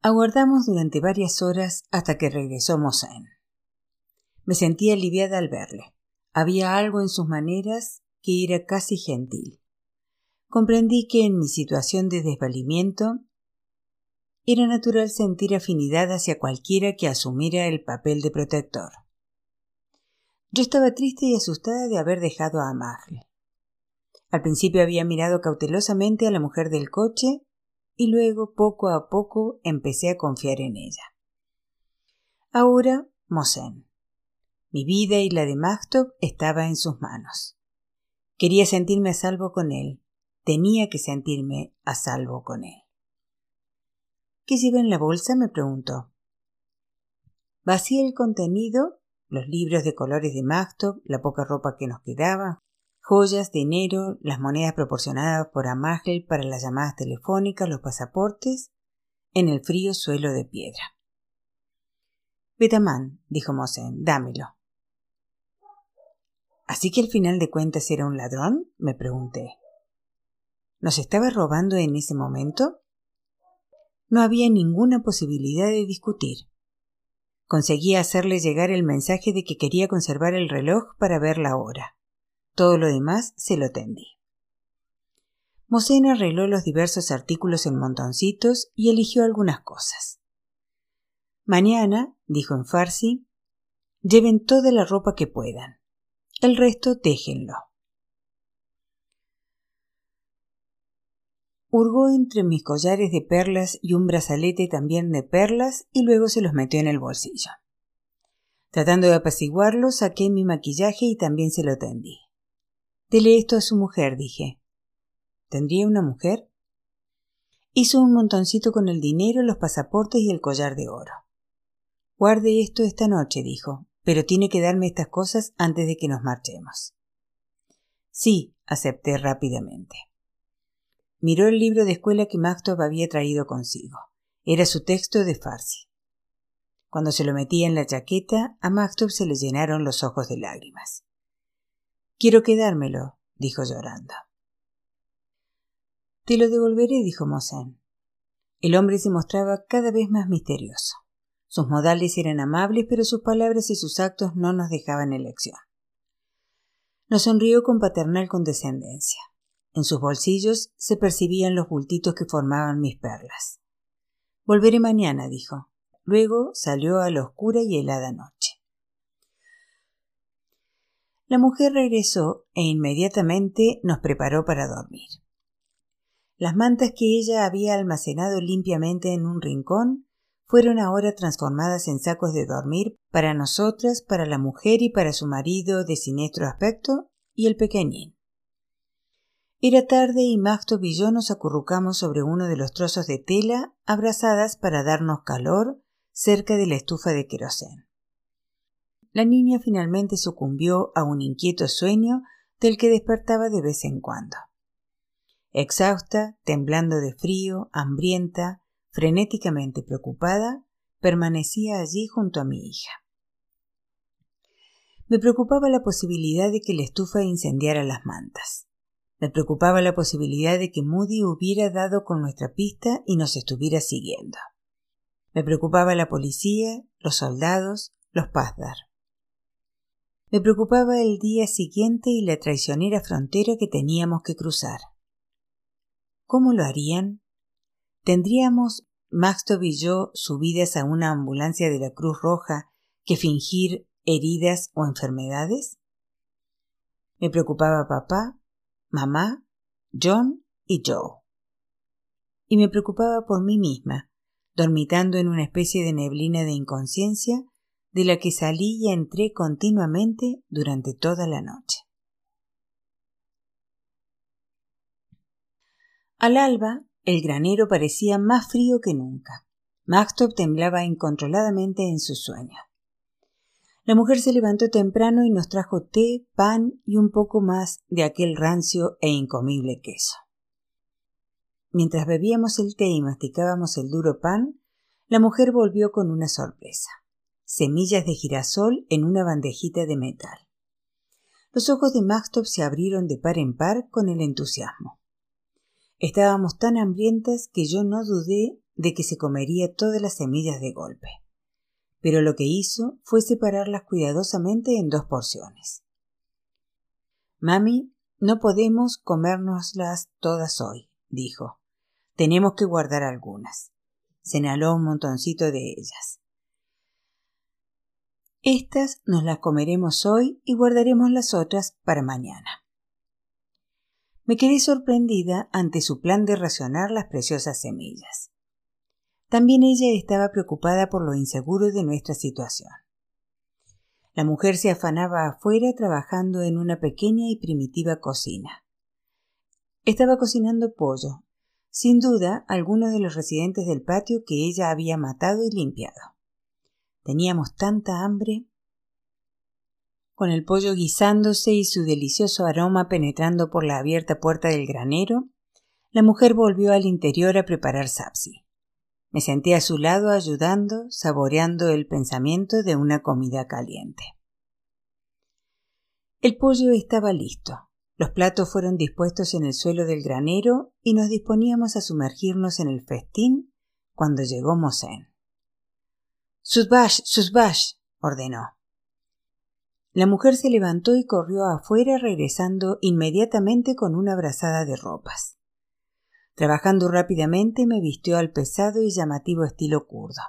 Aguardamos durante varias horas hasta que regresó Mosen. Me sentí aliviada al verle. Había algo en sus maneras que era casi gentil. Comprendí que en mi situación de desvalimiento era natural sentir afinidad hacia cualquiera que asumiera el papel de protector. Yo estaba triste y asustada de haber dejado a Magle. Al principio había mirado cautelosamente a la mujer del coche y luego poco a poco empecé a confiar en ella. Ahora, Mosen. Mi vida y la de Magtop estaba en sus manos. Quería sentirme a salvo con él. Tenía que sentirme a salvo con él. ¿Qué lleva en la bolsa? me preguntó. Vacié el contenido, los libros de colores de Magtop, la poca ropa que nos quedaba, joyas, dinero, las monedas proporcionadas por Amagel para las llamadas telefónicas, los pasaportes, en el frío suelo de piedra. Betamán, dijo Mosen, dámelo. ¿Así que al final de cuentas era un ladrón? me pregunté. ¿Nos estaba robando en ese momento? No había ninguna posibilidad de discutir. Conseguía hacerle llegar el mensaje de que quería conservar el reloj para ver la hora. Todo lo demás se lo tendí. Mosén arregló los diversos artículos en montoncitos y eligió algunas cosas. Mañana, dijo en Farsi, lleven toda la ropa que puedan. El resto déjenlo. Hurgó entre mis collares de perlas y un brazalete también de perlas y luego se los metió en el bolsillo. Tratando de apaciguarlo, saqué mi maquillaje y también se lo tendí. Dele esto a su mujer, dije. ¿Tendría una mujer? Hizo un montoncito con el dinero, los pasaportes y el collar de oro. Guarde esto esta noche, dijo, pero tiene que darme estas cosas antes de que nos marchemos. Sí, acepté rápidamente. Miró el libro de escuela que Magtov había traído consigo. Era su texto de Farsi. Cuando se lo metía en la chaqueta, a Magtov se le llenaron los ojos de lágrimas. Quiero quedármelo, dijo llorando. Te lo devolveré, dijo Mosén. El hombre se mostraba cada vez más misterioso. Sus modales eran amables, pero sus palabras y sus actos no nos dejaban elección. Nos sonrió con paternal condescendencia. En sus bolsillos se percibían los bultitos que formaban mis perlas. Volveré mañana, dijo. Luego salió a la oscura y helada noche. La mujer regresó e inmediatamente nos preparó para dormir. Las mantas que ella había almacenado limpiamente en un rincón fueron ahora transformadas en sacos de dormir para nosotras, para la mujer y para su marido de siniestro aspecto y el pequeñín. Era tarde y Magtov y yo nos acurrucamos sobre uno de los trozos de tela abrazadas para darnos calor cerca de la estufa de querosén la niña finalmente sucumbió a un inquieto sueño del que despertaba de vez en cuando. Exhausta, temblando de frío, hambrienta, frenéticamente preocupada, permanecía allí junto a mi hija. Me preocupaba la posibilidad de que la estufa incendiara las mantas. Me preocupaba la posibilidad de que Moody hubiera dado con nuestra pista y nos estuviera siguiendo. Me preocupaba la policía, los soldados, los Pazdar. Me preocupaba el día siguiente y la traicionera frontera que teníamos que cruzar. ¿Cómo lo harían? ¿Tendríamos, Maxtov y yo, subidas a una ambulancia de la Cruz Roja, que fingir heridas o enfermedades? Me preocupaba papá, mamá, John y Joe. Y me preocupaba por mí misma, dormitando en una especie de neblina de inconsciencia de la que salí y entré continuamente durante toda la noche. Al alba, el granero parecía más frío que nunca. Maxtop temblaba incontroladamente en su sueño. La mujer se levantó temprano y nos trajo té, pan y un poco más de aquel rancio e incomible queso. Mientras bebíamos el té y masticábamos el duro pan, la mujer volvió con una sorpresa semillas de girasol en una bandejita de metal. Los ojos de Maxtop se abrieron de par en par con el entusiasmo. Estábamos tan hambrientas que yo no dudé de que se comería todas las semillas de golpe. Pero lo que hizo fue separarlas cuidadosamente en dos porciones. Mami, no podemos comérnoslas todas hoy, dijo. Tenemos que guardar algunas. Señaló un montoncito de ellas. Estas nos las comeremos hoy y guardaremos las otras para mañana. Me quedé sorprendida ante su plan de racionar las preciosas semillas. También ella estaba preocupada por lo inseguro de nuestra situación. La mujer se afanaba afuera trabajando en una pequeña y primitiva cocina. Estaba cocinando pollo, sin duda alguno de los residentes del patio que ella había matado y limpiado. Teníamos tanta hambre. Con el pollo guisándose y su delicioso aroma penetrando por la abierta puerta del granero, la mujer volvió al interior a preparar sapsi. Me senté a su lado ayudando, saboreando el pensamiento de una comida caliente. El pollo estaba listo. Los platos fueron dispuestos en el suelo del granero y nos disponíamos a sumergirnos en el festín cuando llegó Mosén. Susbash, Susbash, ordenó. La mujer se levantó y corrió afuera regresando inmediatamente con una brazada de ropas. Trabajando rápidamente me vistió al pesado y llamativo estilo kurdo.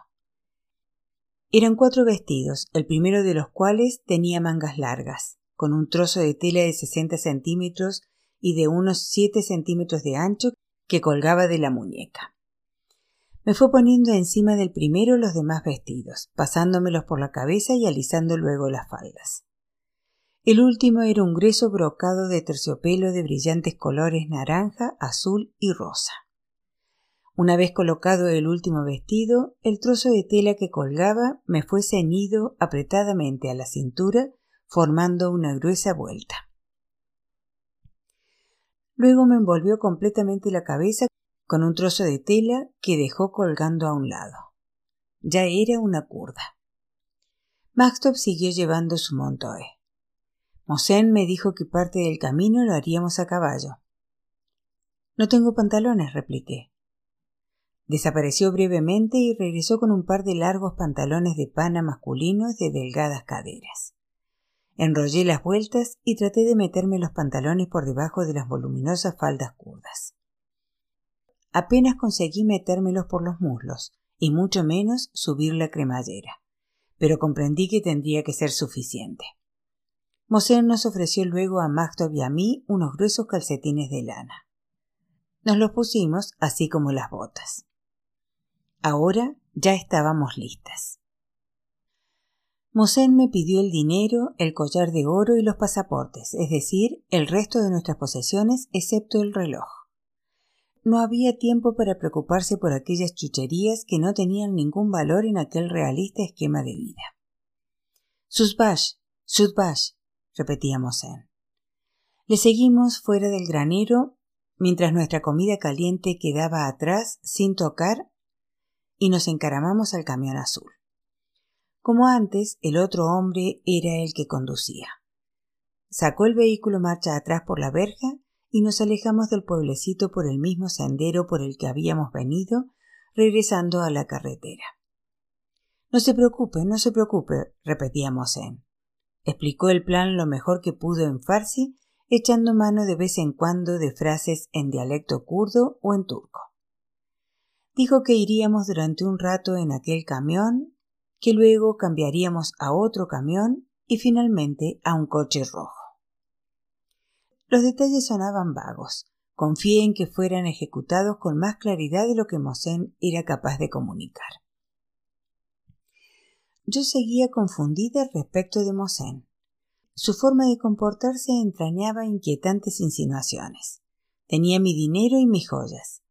Eran cuatro vestidos, el primero de los cuales tenía mangas largas, con un trozo de tela de 60 centímetros y de unos 7 centímetros de ancho que colgaba de la muñeca. Me fue poniendo encima del primero los demás vestidos, pasándomelos por la cabeza y alisando luego las faldas. El último era un grueso brocado de terciopelo de brillantes colores naranja, azul y rosa. Una vez colocado el último vestido, el trozo de tela que colgaba me fue ceñido apretadamente a la cintura, formando una gruesa vuelta. Luego me envolvió completamente la cabeza con un trozo de tela que dejó colgando a un lado. Ya era una curda. Maxtop siguió llevando su montoe. Mosén me dijo que parte del camino lo haríamos a caballo. No tengo pantalones, repliqué. Desapareció brevemente y regresó con un par de largos pantalones de pana masculinos de delgadas caderas. Enrollé las vueltas y traté de meterme los pantalones por debajo de las voluminosas faldas curdas. Apenas conseguí metérmelos por los muslos, y mucho menos subir la cremallera, pero comprendí que tendría que ser suficiente. Mosén nos ofreció luego a Magdob y a mí unos gruesos calcetines de lana. Nos los pusimos, así como las botas. Ahora ya estábamos listas. Mosén me pidió el dinero, el collar de oro y los pasaportes, es decir, el resto de nuestras posesiones excepto el reloj. No había tiempo para preocuparse por aquellas chucherías que no tenían ningún valor en aquel realista esquema de vida. Susbash, Susbash, repetíamos en. Le seguimos fuera del granero mientras nuestra comida caliente quedaba atrás sin tocar y nos encaramamos al camión azul. Como antes, el otro hombre era el que conducía. Sacó el vehículo marcha atrás por la verja y nos alejamos del pueblecito por el mismo sendero por el que habíamos venido, regresando a la carretera. No se preocupe, no se preocupe, repetíamos en. Explicó el plan lo mejor que pudo en farsi, echando mano de vez en cuando de frases en dialecto kurdo o en turco. Dijo que iríamos durante un rato en aquel camión, que luego cambiaríamos a otro camión y finalmente a un coche rojo. Los detalles sonaban vagos. Confié en que fueran ejecutados con más claridad de lo que Mosén era capaz de comunicar. Yo seguía confundida respecto de Mosén. Su forma de comportarse entrañaba inquietantes insinuaciones. Tenía mi dinero y mis joyas.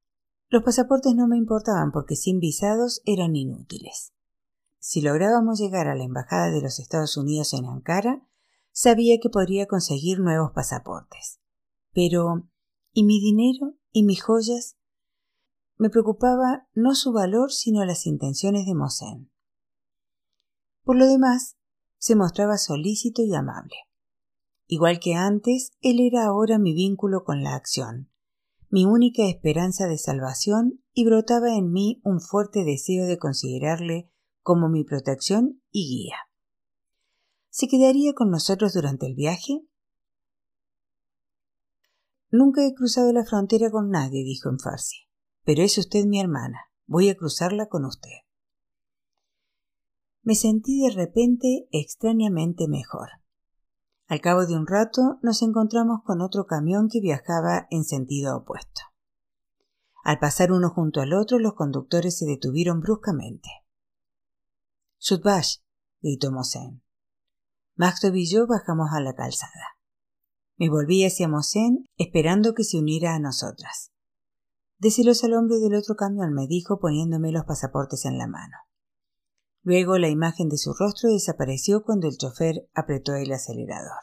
Los pasaportes no me importaban porque sin visados eran inútiles. Si lográbamos llegar a la Embajada de los Estados Unidos en Ankara, sabía que podría conseguir nuevos pasaportes. Pero, ¿y mi dinero? ¿Y mis joyas? Me preocupaba no su valor, sino las intenciones de Mosén. Por lo demás, se mostraba solícito y amable. Igual que antes, él era ahora mi vínculo con la acción, mi única esperanza de salvación y brotaba en mí un fuerte deseo de considerarle como mi protección y guía. ¿Se quedaría con nosotros durante el viaje? Nunca he cruzado la frontera con nadie, dijo en farsi. Pero es usted mi hermana. Voy a cruzarla con usted. Me sentí de repente extrañamente mejor. Al cabo de un rato nos encontramos con otro camión que viajaba en sentido opuesto. Al pasar uno junto al otro, los conductores se detuvieron bruscamente. Sudbash, gritó Mosén. Maxtov y yo bajamos a la calzada. Me volví hacia Mosén, esperando que se uniera a nosotras. Déselos al hombre del otro camión, me dijo, poniéndome los pasaportes en la mano. Luego la imagen de su rostro desapareció cuando el chofer apretó el acelerador.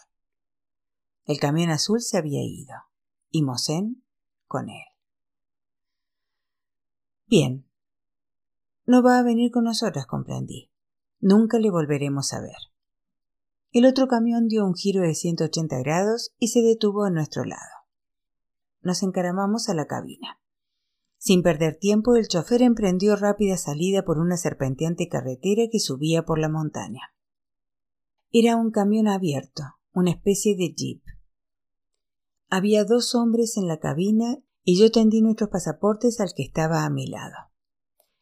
El camión azul se había ido, y Mosén con él. Bien. No va a venir con nosotras, comprendí. Nunca le volveremos a ver. El otro camión dio un giro de 180 grados y se detuvo a nuestro lado. Nos encaramamos a la cabina. Sin perder tiempo, el chofer emprendió rápida salida por una serpenteante carretera que subía por la montaña. Era un camión abierto, una especie de jeep. Había dos hombres en la cabina y yo tendí nuestros pasaportes al que estaba a mi lado.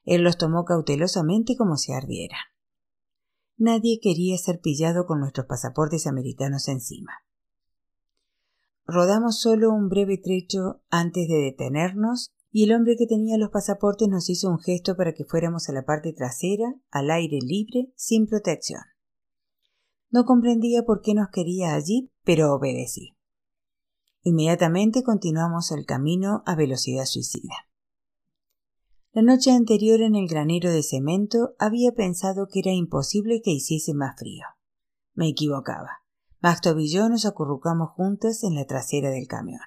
Él los tomó cautelosamente como si ardieran. Nadie quería ser pillado con nuestros pasaportes americanos encima. Rodamos solo un breve trecho antes de detenernos y el hombre que tenía los pasaportes nos hizo un gesto para que fuéramos a la parte trasera, al aire libre, sin protección. No comprendía por qué nos quería allí, pero obedecí. Inmediatamente continuamos el camino a velocidad suicida. La noche anterior en el granero de cemento había pensado que era imposible que hiciese más frío. Me equivocaba. Maxtov y yo nos acurrucamos juntas en la trasera del camión.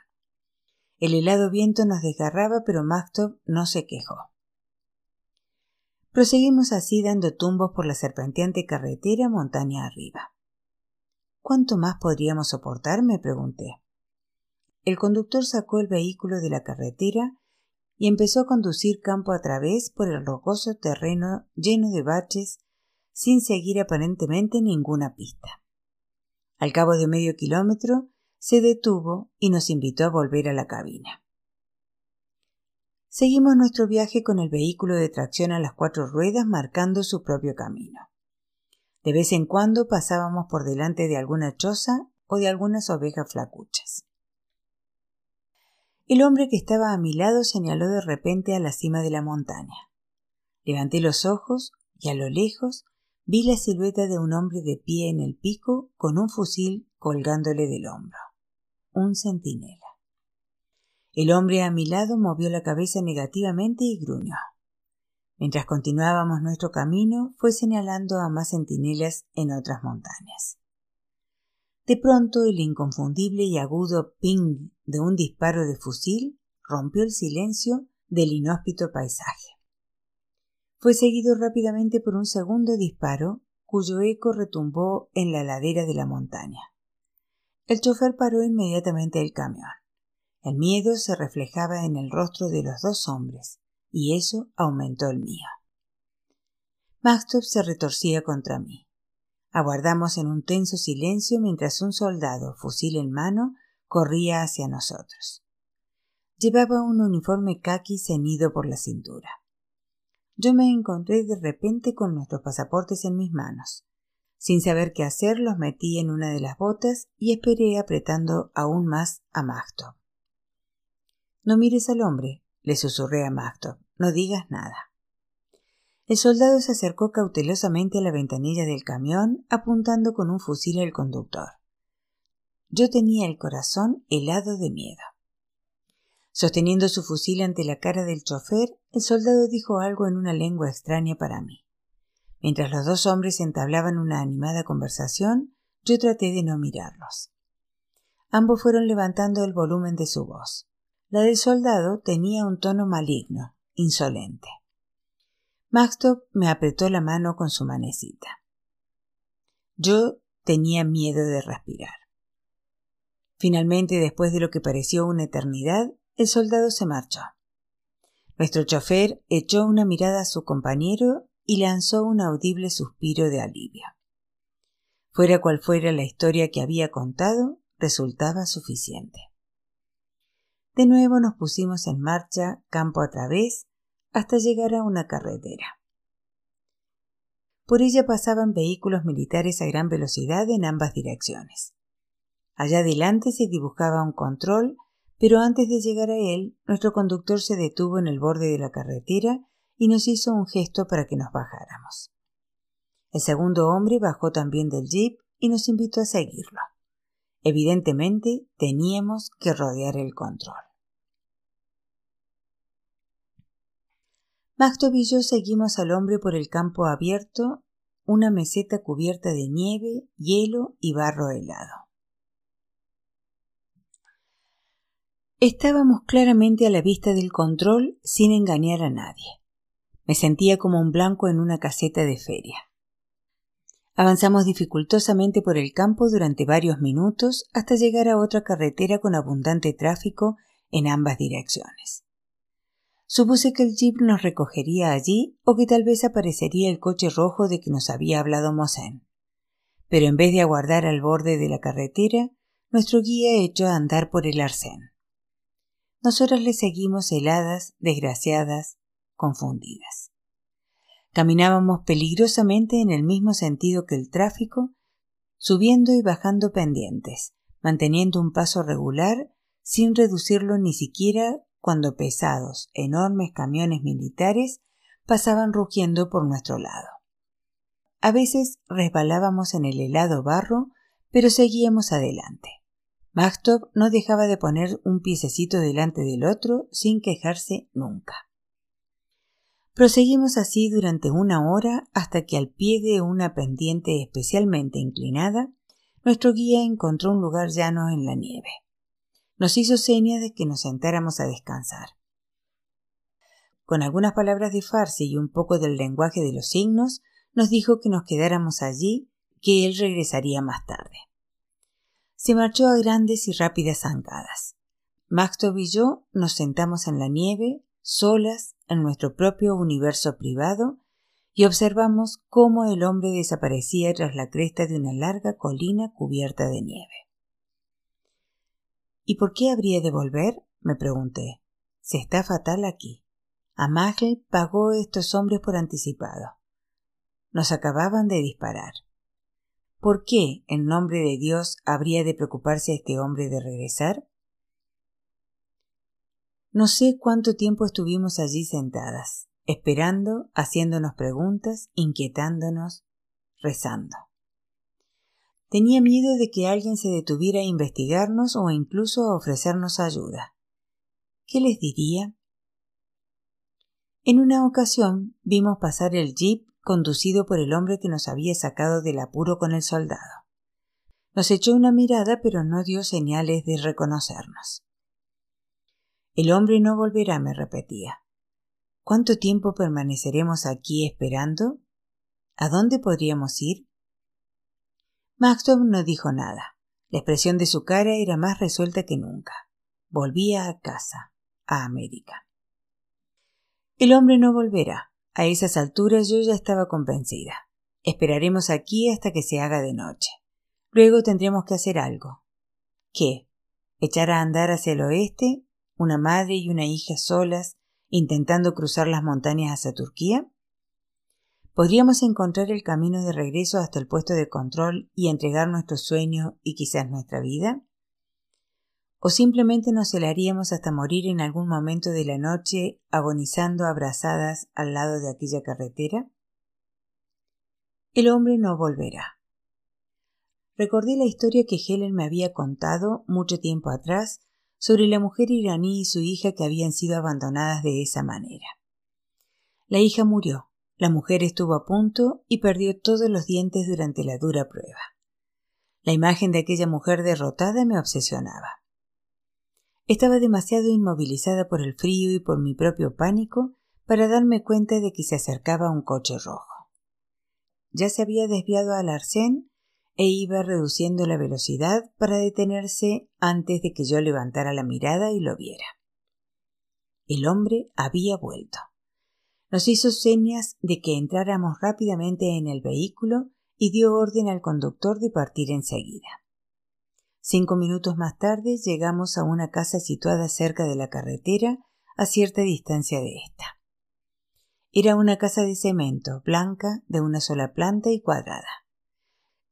El helado viento nos desgarraba, pero Maxtop no se quejó. Proseguimos así dando tumbos por la serpenteante carretera montaña arriba. ¿Cuánto más podríamos soportar? me pregunté. El conductor sacó el vehículo de la carretera y empezó a conducir campo a través por el rocoso terreno lleno de baches sin seguir aparentemente ninguna pista. Al cabo de medio kilómetro se detuvo y nos invitó a volver a la cabina. Seguimos nuestro viaje con el vehículo de tracción a las cuatro ruedas marcando su propio camino. De vez en cuando pasábamos por delante de alguna choza o de algunas ovejas flacuchas. El hombre que estaba a mi lado señaló de repente a la cima de la montaña. Levanté los ojos y a lo lejos vi la silueta de un hombre de pie en el pico con un fusil colgándole del hombro un centinela. El hombre a mi lado movió la cabeza negativamente y gruñó. Mientras continuábamos nuestro camino, fue señalando a más centinelas en otras montañas. De pronto el inconfundible y agudo ping de un disparo de fusil rompió el silencio del inhóspito paisaje. Fue seguido rápidamente por un segundo disparo cuyo eco retumbó en la ladera de la montaña. El chofer paró inmediatamente el camión. El miedo se reflejaba en el rostro de los dos hombres, y eso aumentó el mío. Maxtop se retorcía contra mí. Aguardamos en un tenso silencio mientras un soldado, fusil en mano, corría hacia nosotros. Llevaba un uniforme caqui ceñido por la cintura. Yo me encontré de repente con nuestros pasaportes en mis manos. Sin saber qué hacer, los metí en una de las botas y esperé apretando aún más a Magtop. No mires al hombre, le susurré a Magtop. No digas nada. El soldado se acercó cautelosamente a la ventanilla del camión, apuntando con un fusil al conductor. Yo tenía el corazón helado de miedo. Sosteniendo su fusil ante la cara del chofer, el soldado dijo algo en una lengua extraña para mí. Mientras los dos hombres entablaban una animada conversación, yo traté de no mirarlos. Ambos fueron levantando el volumen de su voz. La del soldado tenía un tono maligno, insolente. Maxtop me apretó la mano con su manecita. Yo tenía miedo de respirar. Finalmente, después de lo que pareció una eternidad, el soldado se marchó. Nuestro chofer echó una mirada a su compañero y lanzó un audible suspiro de alivio. Fuera cual fuera la historia que había contado, resultaba suficiente. De nuevo nos pusimos en marcha campo a través hasta llegar a una carretera. Por ella pasaban vehículos militares a gran velocidad en ambas direcciones. Allá adelante se dibujaba un control, pero antes de llegar a él, nuestro conductor se detuvo en el borde de la carretera y nos hizo un gesto para que nos bajáramos. El segundo hombre bajó también del jeep y nos invitó a seguirlo. Evidentemente teníamos que rodear el control. Maxtop y yo seguimos al hombre por el campo abierto, una meseta cubierta de nieve, hielo y barro helado. Estábamos claramente a la vista del control sin engañar a nadie. Me sentía como un blanco en una caseta de feria. Avanzamos dificultosamente por el campo durante varios minutos hasta llegar a otra carretera con abundante tráfico en ambas direcciones. Supuse que el jeep nos recogería allí o que tal vez aparecería el coche rojo de que nos había hablado Mosén. Pero en vez de aguardar al borde de la carretera, nuestro guía echó a andar por el arcén. Nosotras le seguimos heladas, desgraciadas, confundidas. Caminábamos peligrosamente en el mismo sentido que el tráfico, subiendo y bajando pendientes, manteniendo un paso regular sin reducirlo ni siquiera cuando pesados, enormes camiones militares pasaban rugiendo por nuestro lado. A veces resbalábamos en el helado barro, pero seguíamos adelante. Magstop no dejaba de poner un piececito delante del otro sin quejarse nunca. Proseguimos así durante una hora hasta que al pie de una pendiente especialmente inclinada, nuestro guía encontró un lugar llano en la nieve. Nos hizo señas de que nos sentáramos a descansar. Con algunas palabras de farsa y un poco del lenguaje de los signos, nos dijo que nos quedáramos allí, que él regresaría más tarde. Se marchó a grandes y rápidas zancadas. Maxtov y yo nos sentamos en la nieve, solas, en nuestro propio universo privado y observamos cómo el hombre desaparecía tras la cresta de una larga colina cubierta de nieve. ¿Y por qué habría de volver? me pregunté. Se está fatal aquí. Amagel pagó a estos hombres por anticipado. Nos acababan de disparar. ¿Por qué, en nombre de Dios, habría de preocuparse a este hombre de regresar? No sé cuánto tiempo estuvimos allí sentadas, esperando, haciéndonos preguntas, inquietándonos, rezando. Tenía miedo de que alguien se detuviera a investigarnos o incluso a ofrecernos ayuda. ¿Qué les diría? En una ocasión vimos pasar el jeep conducido por el hombre que nos había sacado del apuro con el soldado. Nos echó una mirada pero no dio señales de reconocernos. El hombre no volverá, me repetía. ¿Cuánto tiempo permaneceremos aquí esperando? ¿A dónde podríamos ir? Maxton no dijo nada. La expresión de su cara era más resuelta que nunca. Volvía a casa, a América. El hombre no volverá. A esas alturas yo ya estaba convencida. Esperaremos aquí hasta que se haga de noche. Luego tendremos que hacer algo. ¿Qué? ¿Echar a andar hacia el oeste una madre y una hija solas intentando cruzar las montañas hacia Turquía? ¿Podríamos encontrar el camino de regreso hasta el puesto de control y entregar nuestro sueño y quizás nuestra vida? ¿O simplemente nos helaríamos hasta morir en algún momento de la noche agonizando abrazadas al lado de aquella carretera? El hombre no volverá. Recordé la historia que Helen me había contado mucho tiempo atrás sobre la mujer iraní y su hija que habían sido abandonadas de esa manera. La hija murió, la mujer estuvo a punto y perdió todos los dientes durante la dura prueba. La imagen de aquella mujer derrotada me obsesionaba. Estaba demasiado inmovilizada por el frío y por mi propio pánico para darme cuenta de que se acercaba un coche rojo. Ya se había desviado al arcén e iba reduciendo la velocidad para detenerse antes de que yo levantara la mirada y lo viera. El hombre había vuelto. Nos hizo señas de que entráramos rápidamente en el vehículo y dio orden al conductor de partir enseguida. Cinco minutos más tarde llegamos a una casa situada cerca de la carretera, a cierta distancia de esta. Era una casa de cemento, blanca, de una sola planta y cuadrada.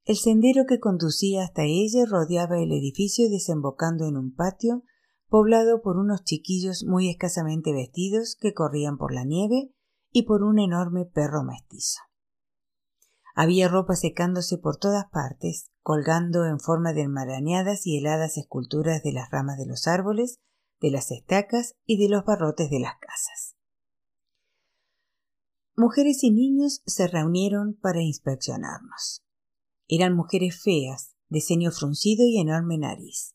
El sendero que conducía hasta ella rodeaba el edificio desembocando en un patio poblado por unos chiquillos muy escasamente vestidos que corrían por la nieve y por un enorme perro mestizo. Había ropa secándose por todas partes, colgando en forma de enmarañadas y heladas esculturas de las ramas de los árboles, de las estacas y de los barrotes de las casas. Mujeres y niños se reunieron para inspeccionarnos. Eran mujeres feas, de ceño fruncido y enorme nariz.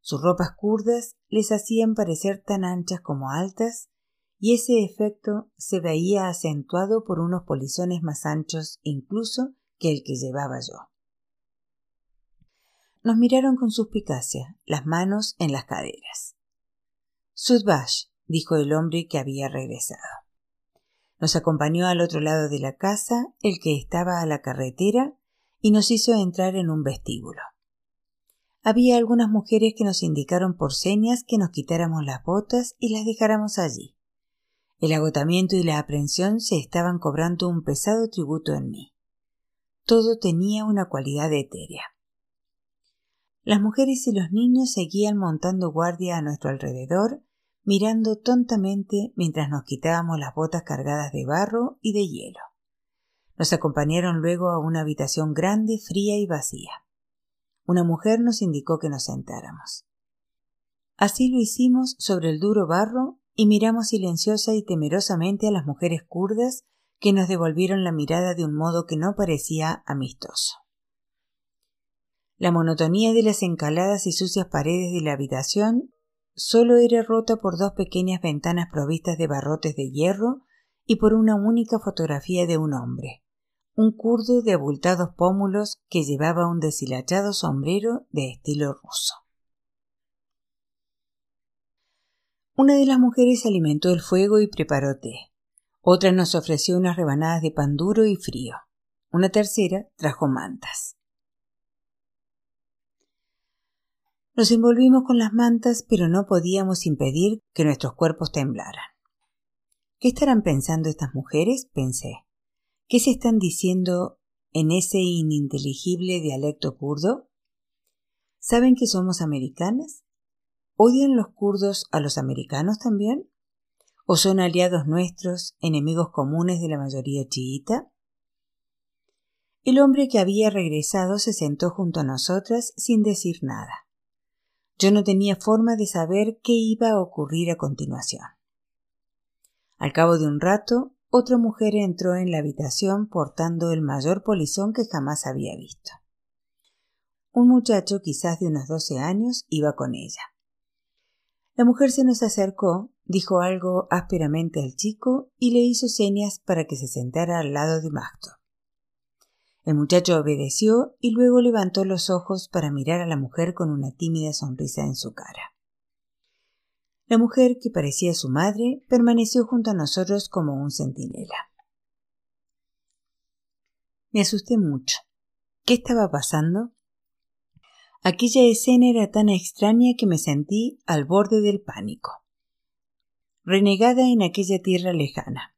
Sus ropas curdas les hacían parecer tan anchas como altas y ese efecto se veía acentuado por unos polizones más anchos incluso que el que llevaba yo. Nos miraron con suspicacia, las manos en las caderas. Sudbash, dijo el hombre que había regresado. Nos acompañó al otro lado de la casa, el que estaba a la carretera, y nos hizo entrar en un vestíbulo. Había algunas mujeres que nos indicaron por señas que nos quitáramos las botas y las dejáramos allí. El agotamiento y la aprensión se estaban cobrando un pesado tributo en mí. Todo tenía una cualidad etérea. Las mujeres y los niños seguían montando guardia a nuestro alrededor, mirando tontamente mientras nos quitábamos las botas cargadas de barro y de hielo. Nos acompañaron luego a una habitación grande, fría y vacía. Una mujer nos indicó que nos sentáramos. Así lo hicimos sobre el duro barro y miramos silenciosa y temerosamente a las mujeres kurdas que nos devolvieron la mirada de un modo que no parecía amistoso. La monotonía de las encaladas y sucias paredes de la habitación solo era rota por dos pequeñas ventanas provistas de barrotes de hierro y por una única fotografía de un hombre, un kurdo de abultados pómulos que llevaba un deshilachado sombrero de estilo ruso. Una de las mujeres alimentó el fuego y preparó té. Otra nos ofreció unas rebanadas de pan duro y frío. Una tercera trajo mantas. Nos envolvimos con las mantas, pero no podíamos impedir que nuestros cuerpos temblaran. ¿Qué estarán pensando estas mujeres? pensé. ¿Qué se están diciendo en ese ininteligible dialecto kurdo? ¿Saben que somos americanas? ¿Odian los kurdos a los americanos también? ¿O son aliados nuestros, enemigos comunes de la mayoría chiita? El hombre que había regresado se sentó junto a nosotras sin decir nada. Yo no tenía forma de saber qué iba a ocurrir a continuación. Al cabo de un rato, otra mujer entró en la habitación portando el mayor polizón que jamás había visto. Un muchacho, quizás de unos doce años, iba con ella. La mujer se nos acercó, dijo algo ásperamente al chico y le hizo señas para que se sentara al lado de Magdo. El muchacho obedeció y luego levantó los ojos para mirar a la mujer con una tímida sonrisa en su cara. La mujer, que parecía su madre, permaneció junto a nosotros como un centinela. Me asusté mucho. ¿Qué estaba pasando? Aquella escena era tan extraña que me sentí al borde del pánico. Renegada en aquella tierra lejana.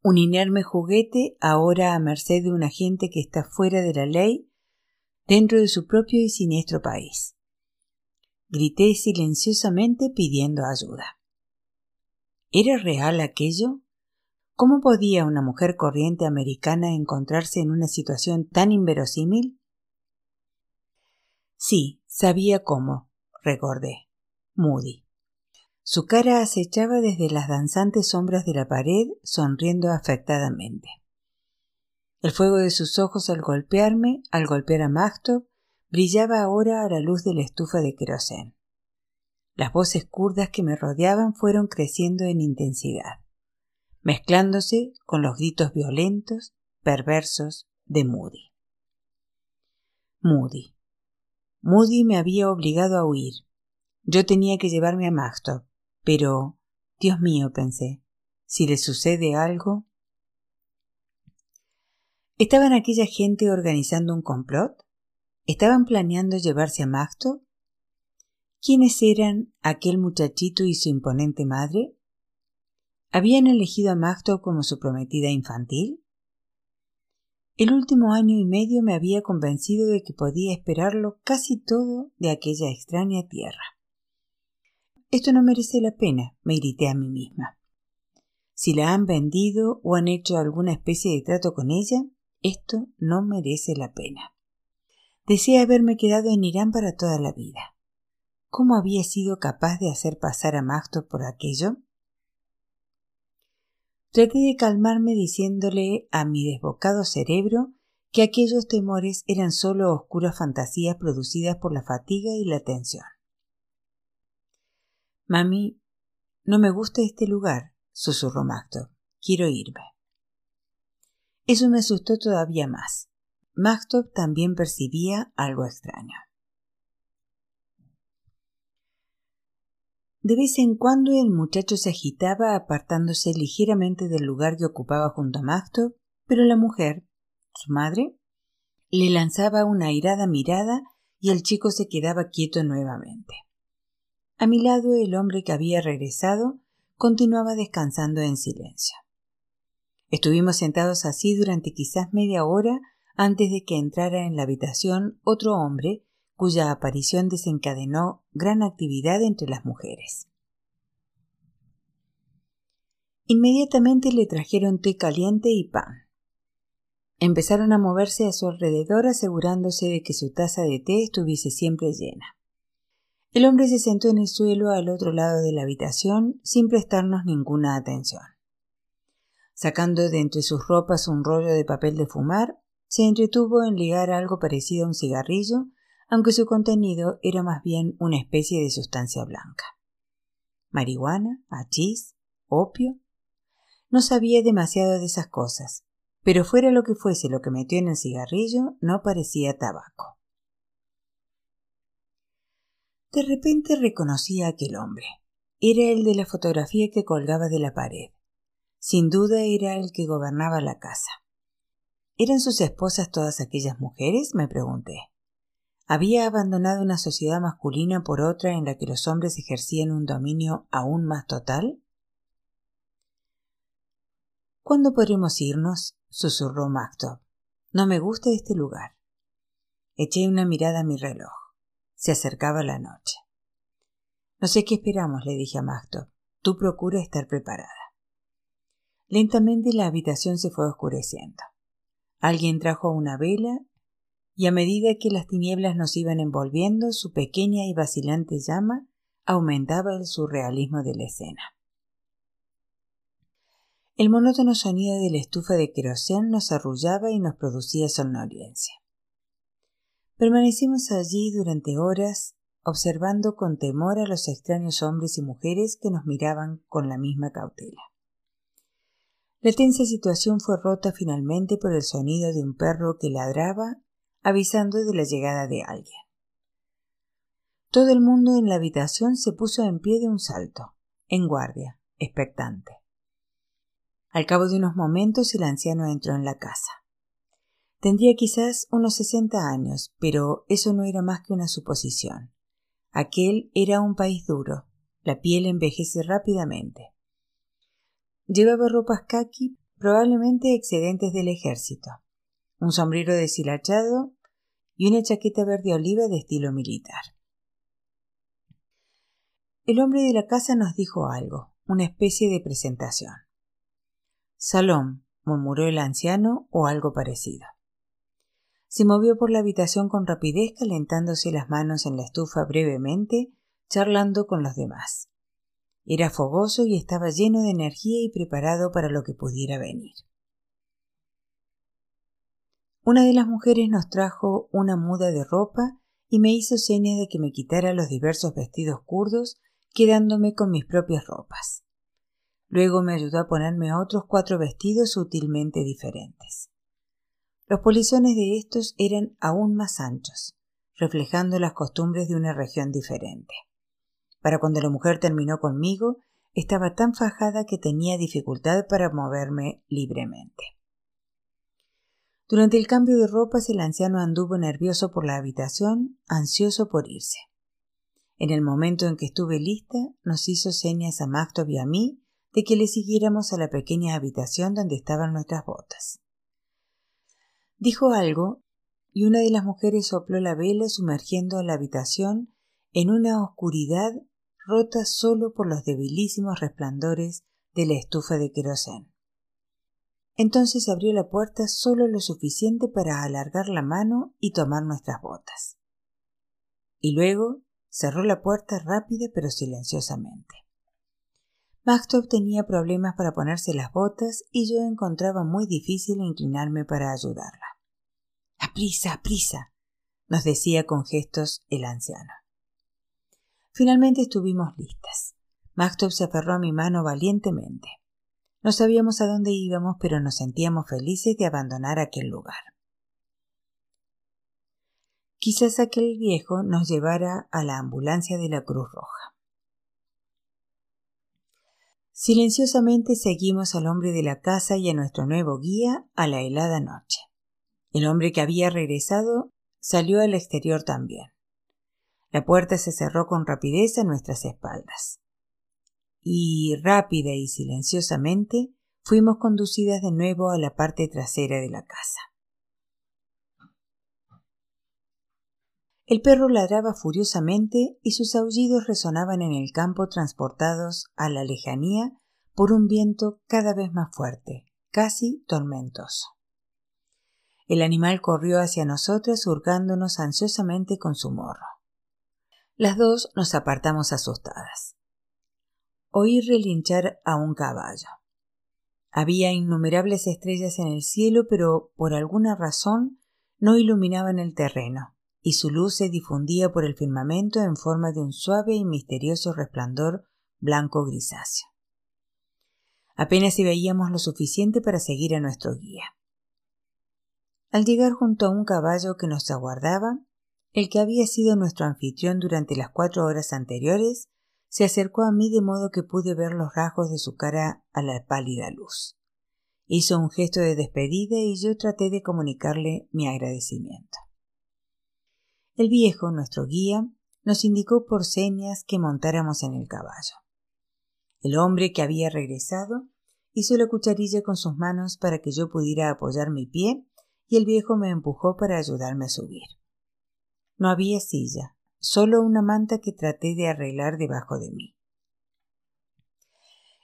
Un inerme juguete ahora a merced de un agente que está fuera de la ley dentro de su propio y siniestro país. Grité silenciosamente pidiendo ayuda. ¿Era real aquello? ¿Cómo podía una mujer corriente americana encontrarse en una situación tan inverosímil? Sí, sabía cómo, recordé. Moody. Su cara acechaba desde las danzantes sombras de la pared, sonriendo afectadamente. El fuego de sus ojos al golpearme, al golpear a Magtov, brillaba ahora a la luz de la estufa de querosén. Las voces kurdas que me rodeaban fueron creciendo en intensidad, mezclándose con los gritos violentos, perversos de Moody. Moody. Moody me había obligado a huir. Yo tenía que llevarme a Magstop, pero Dios mío, pensé, si le sucede algo. ¿Estaban aquella gente organizando un complot? ¿Estaban planeando llevarse a Magto? ¿Quiénes eran aquel muchachito y su imponente madre? ¿Habían elegido a Magto como su prometida infantil? El último año y medio me había convencido de que podía esperarlo casi todo de aquella extraña tierra. Esto no merece la pena, me grité a mí misma. Si la han vendido o han hecho alguna especie de trato con ella, esto no merece la pena. Deseé haberme quedado en Irán para toda la vida. ¿Cómo había sido capaz de hacer pasar a Magto por aquello? Traté de calmarme diciéndole a mi desbocado cerebro que aquellos temores eran sólo oscuras fantasías producidas por la fatiga y la tensión. Mami, no me gusta este lugar, susurró Magdo. Quiero irme. Eso me asustó todavía más. Magdo también percibía algo extraño. De vez en cuando el muchacho se agitaba apartándose ligeramente del lugar que ocupaba junto a Magdo, pero la mujer, su madre, le lanzaba una airada mirada y el chico se quedaba quieto nuevamente. A mi lado el hombre que había regresado continuaba descansando en silencio. Estuvimos sentados así durante quizás media hora antes de que entrara en la habitación otro hombre cuya aparición desencadenó gran actividad entre las mujeres. Inmediatamente le trajeron té caliente y pan. Empezaron a moverse a su alrededor asegurándose de que su taza de té estuviese siempre llena. El hombre se sentó en el suelo al otro lado de la habitación sin prestarnos ninguna atención. Sacando de entre sus ropas un rollo de papel de fumar, se entretuvo en ligar algo parecido a un cigarrillo aunque su contenido era más bien una especie de sustancia blanca. Marihuana, hachís, opio. No sabía demasiado de esas cosas, pero fuera lo que fuese lo que metió en el cigarrillo, no parecía tabaco. De repente reconocí a aquel hombre. Era el de la fotografía que colgaba de la pared. Sin duda era el que gobernaba la casa. ¿Eran sus esposas todas aquellas mujeres? me pregunté. ¿Había abandonado una sociedad masculina por otra en la que los hombres ejercían un dominio aún más total? ¿Cuándo podremos irnos? susurró Mactop. No me gusta este lugar. Eché una mirada a mi reloj. Se acercaba la noche. No sé qué esperamos, le dije a Mactop. Tú procura estar preparada. Lentamente la habitación se fue oscureciendo. Alguien trajo una vela y a medida que las tinieblas nos iban envolviendo, su pequeña y vacilante llama aumentaba el surrealismo de la escena. El monótono sonido de la estufa de querosén nos arrullaba y nos producía somnolencia. Permanecimos allí durante horas, observando con temor a los extraños hombres y mujeres que nos miraban con la misma cautela. La tensa situación fue rota finalmente por el sonido de un perro que ladraba avisando de la llegada de alguien. Todo el mundo en la habitación se puso en pie de un salto, en guardia, expectante. Al cabo de unos momentos el anciano entró en la casa. Tendría quizás unos sesenta años, pero eso no era más que una suposición. Aquel era un país duro, la piel envejece rápidamente. Llevaba ropas kaki, probablemente excedentes del ejército, un sombrero deshilachado y una chaqueta verde oliva de estilo militar. El hombre de la casa nos dijo algo, una especie de presentación. Salón, murmuró el anciano o algo parecido. Se movió por la habitación con rapidez, calentándose las manos en la estufa brevemente, charlando con los demás. Era fogoso y estaba lleno de energía y preparado para lo que pudiera venir. Una de las mujeres nos trajo una muda de ropa y me hizo señas de que me quitara los diversos vestidos kurdos, quedándome con mis propias ropas. Luego me ayudó a ponerme otros cuatro vestidos sutilmente diferentes. Los polizones de estos eran aún más anchos, reflejando las costumbres de una región diferente. Para cuando la mujer terminó conmigo, estaba tan fajada que tenía dificultad para moverme libremente. Durante el cambio de ropas el anciano anduvo nervioso por la habitación, ansioso por irse. En el momento en que estuve lista, nos hizo señas a Mactov y a mí de que le siguiéramos a la pequeña habitación donde estaban nuestras botas. Dijo algo y una de las mujeres sopló la vela sumergiendo a la habitación en una oscuridad rota solo por los debilísimos resplandores de la estufa de querosén. Entonces abrió la puerta solo lo suficiente para alargar la mano y tomar nuestras botas. Y luego cerró la puerta rápida pero silenciosamente. Maxtop tenía problemas para ponerse las botas y yo encontraba muy difícil inclinarme para ayudarla. Aprisa, aprisa, nos decía con gestos el anciano. Finalmente estuvimos listas. Maxtop se aferró a mi mano valientemente. No sabíamos a dónde íbamos, pero nos sentíamos felices de abandonar aquel lugar. Quizás aquel viejo nos llevara a la ambulancia de la Cruz Roja. Silenciosamente seguimos al hombre de la casa y a nuestro nuevo guía a la helada noche. El hombre que había regresado salió al exterior también. La puerta se cerró con rapidez a nuestras espaldas y rápida y silenciosamente fuimos conducidas de nuevo a la parte trasera de la casa. El perro ladraba furiosamente y sus aullidos resonaban en el campo transportados a la lejanía por un viento cada vez más fuerte, casi tormentoso. El animal corrió hacia nosotras hurgándonos ansiosamente con su morro. Las dos nos apartamos asustadas oí relinchar a un caballo. Había innumerables estrellas en el cielo, pero por alguna razón no iluminaban el terreno, y su luz se difundía por el firmamento en forma de un suave y misterioso resplandor blanco grisáceo. Apenas si veíamos lo suficiente para seguir a nuestro guía. Al llegar junto a un caballo que nos aguardaba, el que había sido nuestro anfitrión durante las cuatro horas anteriores se acercó a mí de modo que pude ver los rasgos de su cara a la pálida luz. Hizo un gesto de despedida y yo traté de comunicarle mi agradecimiento. El viejo, nuestro guía, nos indicó por señas que montáramos en el caballo. El hombre que había regresado hizo la cucharilla con sus manos para que yo pudiera apoyar mi pie y el viejo me empujó para ayudarme a subir. No había silla, solo una manta que traté de arreglar debajo de mí.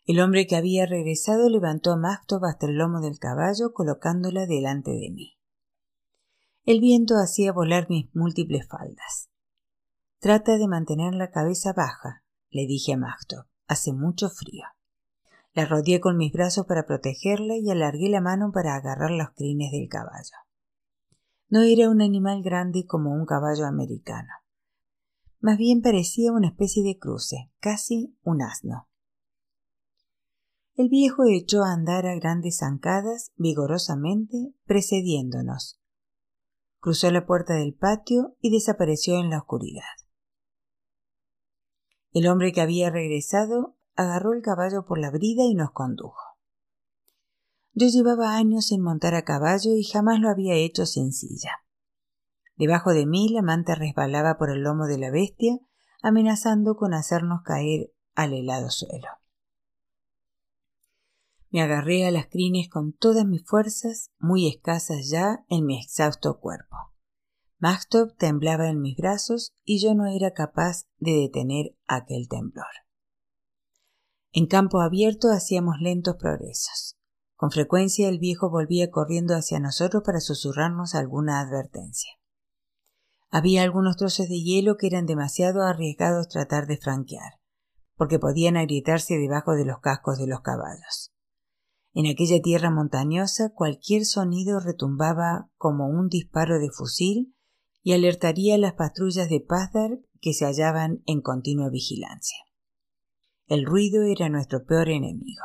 El hombre que había regresado levantó a Mactov hasta el lomo del caballo colocándola delante de mí. El viento hacía volar mis múltiples faldas. Trata de mantener la cabeza baja, le dije a Mactov. Hace mucho frío. La rodeé con mis brazos para protegerla y alargué la mano para agarrar los crines del caballo. No era un animal grande como un caballo americano. Más bien parecía una especie de cruce, casi un asno. El viejo echó a andar a grandes zancadas, vigorosamente, precediéndonos. Cruzó la puerta del patio y desapareció en la oscuridad. El hombre que había regresado agarró el caballo por la brida y nos condujo. Yo llevaba años sin montar a caballo y jamás lo había hecho sin silla. Debajo de mí la manta resbalaba por el lomo de la bestia, amenazando con hacernos caer al helado suelo. Me agarré a las crines con todas mis fuerzas, muy escasas ya en mi exhausto cuerpo. Maxtop temblaba en mis brazos y yo no era capaz de detener aquel temblor. En campo abierto hacíamos lentos progresos. Con frecuencia el viejo volvía corriendo hacia nosotros para susurrarnos alguna advertencia. Había algunos trozos de hielo que eran demasiado arriesgados tratar de franquear, porque podían agrietarse debajo de los cascos de los caballos. En aquella tierra montañosa cualquier sonido retumbaba como un disparo de fusil y alertaría a las patrullas de Pazdar que se hallaban en continua vigilancia. El ruido era nuestro peor enemigo.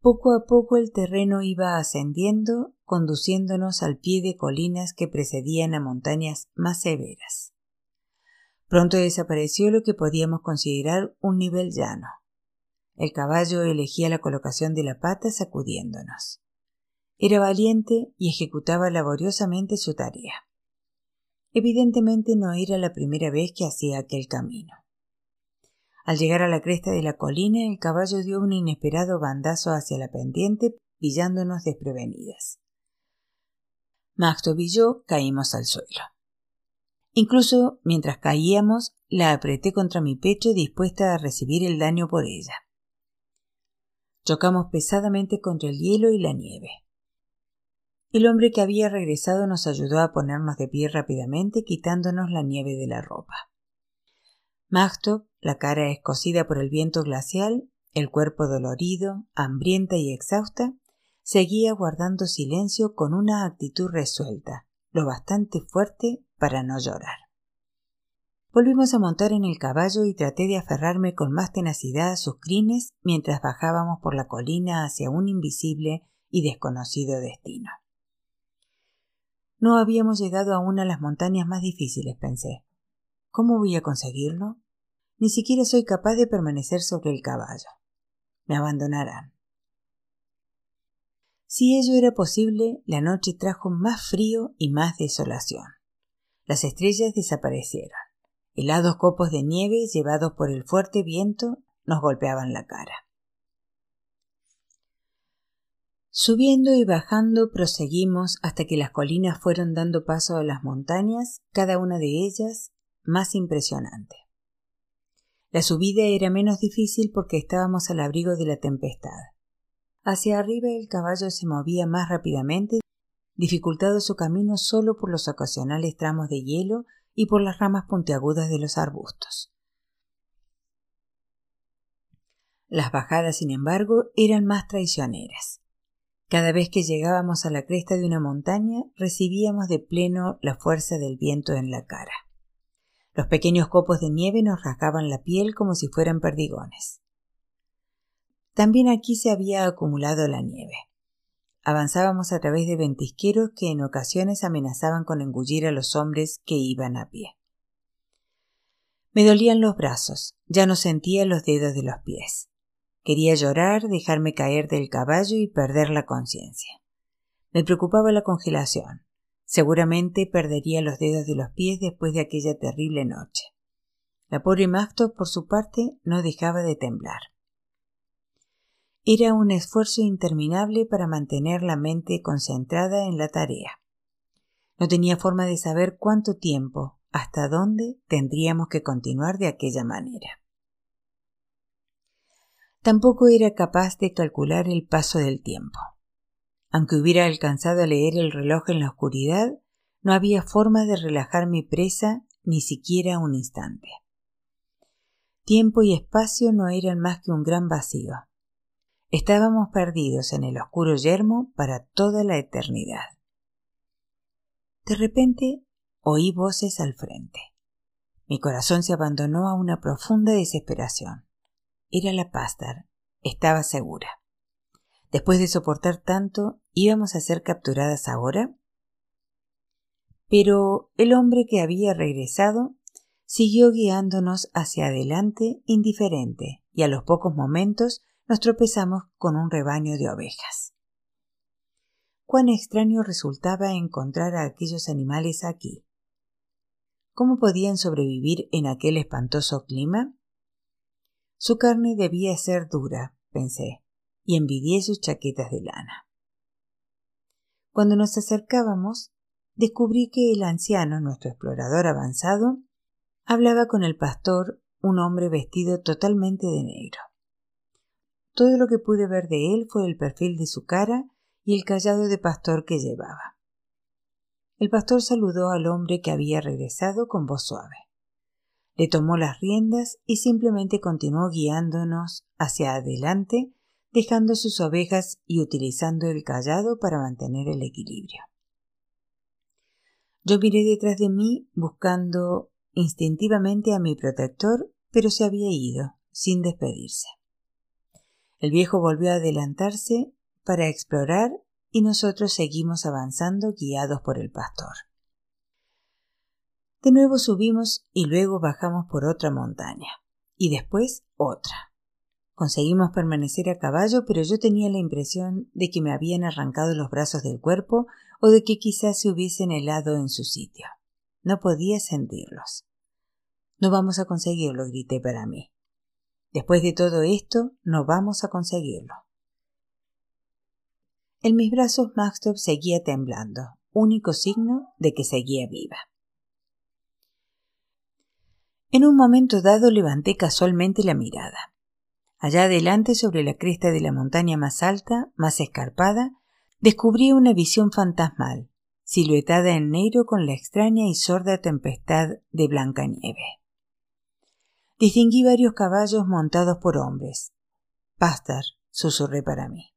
Poco a poco el terreno iba ascendiendo, conduciéndonos al pie de colinas que precedían a montañas más severas. Pronto desapareció lo que podíamos considerar un nivel llano, El caballo elegía la colocación de la pata sacudiéndonos. Era valiente y ejecutaba laboriosamente su tarea. Evidentemente no era la primera vez que hacía aquel camino. Al llegar a la cresta de la colina, el caballo dio un inesperado bandazo hacia la pendiente, pillándonos desprevenidas. Maxtov y yo caímos al suelo. Incluso mientras caíamos, la apreté contra mi pecho dispuesta a recibir el daño por ella. Chocamos pesadamente contra el hielo y la nieve. El hombre que había regresado nos ayudó a ponernos de pie rápidamente, quitándonos la nieve de la ropa. Magto, la cara escocida por el viento glacial, el cuerpo dolorido, hambrienta y exhausta, seguía guardando silencio con una actitud resuelta, lo bastante fuerte para no llorar. Volvimos a montar en el caballo y traté de aferrarme con más tenacidad a sus crines mientras bajábamos por la colina hacia un invisible y desconocido destino. No habíamos llegado aún a las montañas más difíciles, pensé. ¿Cómo voy a conseguirlo? Ni siquiera soy capaz de permanecer sobre el caballo. Me abandonarán. Si ello era posible, la noche trajo más frío y más desolación. Las estrellas desaparecieron. Helados copos de nieve llevados por el fuerte viento nos golpeaban la cara. Subiendo y bajando proseguimos hasta que las colinas fueron dando paso a las montañas, cada una de ellas más impresionante. La subida era menos difícil porque estábamos al abrigo de la tempestad. Hacia arriba el caballo se movía más rápidamente, dificultado su camino solo por los ocasionales tramos de hielo y por las ramas puntiagudas de los arbustos. Las bajadas, sin embargo, eran más traicioneras. Cada vez que llegábamos a la cresta de una montaña, recibíamos de pleno la fuerza del viento en la cara. Los pequeños copos de nieve nos rasgaban la piel como si fueran perdigones. También aquí se había acumulado la nieve. Avanzábamos a través de ventisqueros que en ocasiones amenazaban con engullir a los hombres que iban a pie. Me dolían los brazos, ya no sentía los dedos de los pies. Quería llorar, dejarme caer del caballo y perder la conciencia. Me preocupaba la congelación. Seguramente perdería los dedos de los pies después de aquella terrible noche. La pobre Macto, por su parte, no dejaba de temblar. Era un esfuerzo interminable para mantener la mente concentrada en la tarea. No tenía forma de saber cuánto tiempo, hasta dónde tendríamos que continuar de aquella manera. Tampoco era capaz de calcular el paso del tiempo. Aunque hubiera alcanzado a leer el reloj en la oscuridad, no había forma de relajar mi presa ni siquiera un instante. Tiempo y espacio no eran más que un gran vacío. Estábamos perdidos en el oscuro yermo para toda la eternidad. De repente oí voces al frente. Mi corazón se abandonó a una profunda desesperación. Era la Pastar. Estaba segura. Después de soportar tanto, ¿íbamos a ser capturadas ahora? Pero el hombre que había regresado siguió guiándonos hacia adelante indiferente y a los pocos momentos nos tropezamos con un rebaño de ovejas. Cuán extraño resultaba encontrar a aquellos animales aquí. ¿Cómo podían sobrevivir en aquel espantoso clima? Su carne debía ser dura, pensé y envidié sus chaquetas de lana. Cuando nos acercábamos, descubrí que el anciano, nuestro explorador avanzado, hablaba con el pastor, un hombre vestido totalmente de negro. Todo lo que pude ver de él fue el perfil de su cara y el callado de pastor que llevaba. El pastor saludó al hombre que había regresado con voz suave. Le tomó las riendas y simplemente continuó guiándonos hacia adelante dejando sus ovejas y utilizando el callado para mantener el equilibrio. Yo miré detrás de mí buscando instintivamente a mi protector, pero se había ido, sin despedirse. El viejo volvió a adelantarse para explorar y nosotros seguimos avanzando guiados por el pastor. De nuevo subimos y luego bajamos por otra montaña, y después otra. Conseguimos permanecer a caballo, pero yo tenía la impresión de que me habían arrancado los brazos del cuerpo o de que quizás se hubiesen helado en su sitio. No podía sentirlos. No vamos a conseguirlo, grité para mí. Después de todo esto, no vamos a conseguirlo. En mis brazos Maxtop seguía temblando, único signo de que seguía viva. En un momento dado levanté casualmente la mirada. Allá adelante, sobre la cresta de la montaña más alta, más escarpada, descubrí una visión fantasmal, siluetada en negro con la extraña y sorda tempestad de blanca nieve. Distinguí varios caballos montados por hombres. Pastar, susurré para mí.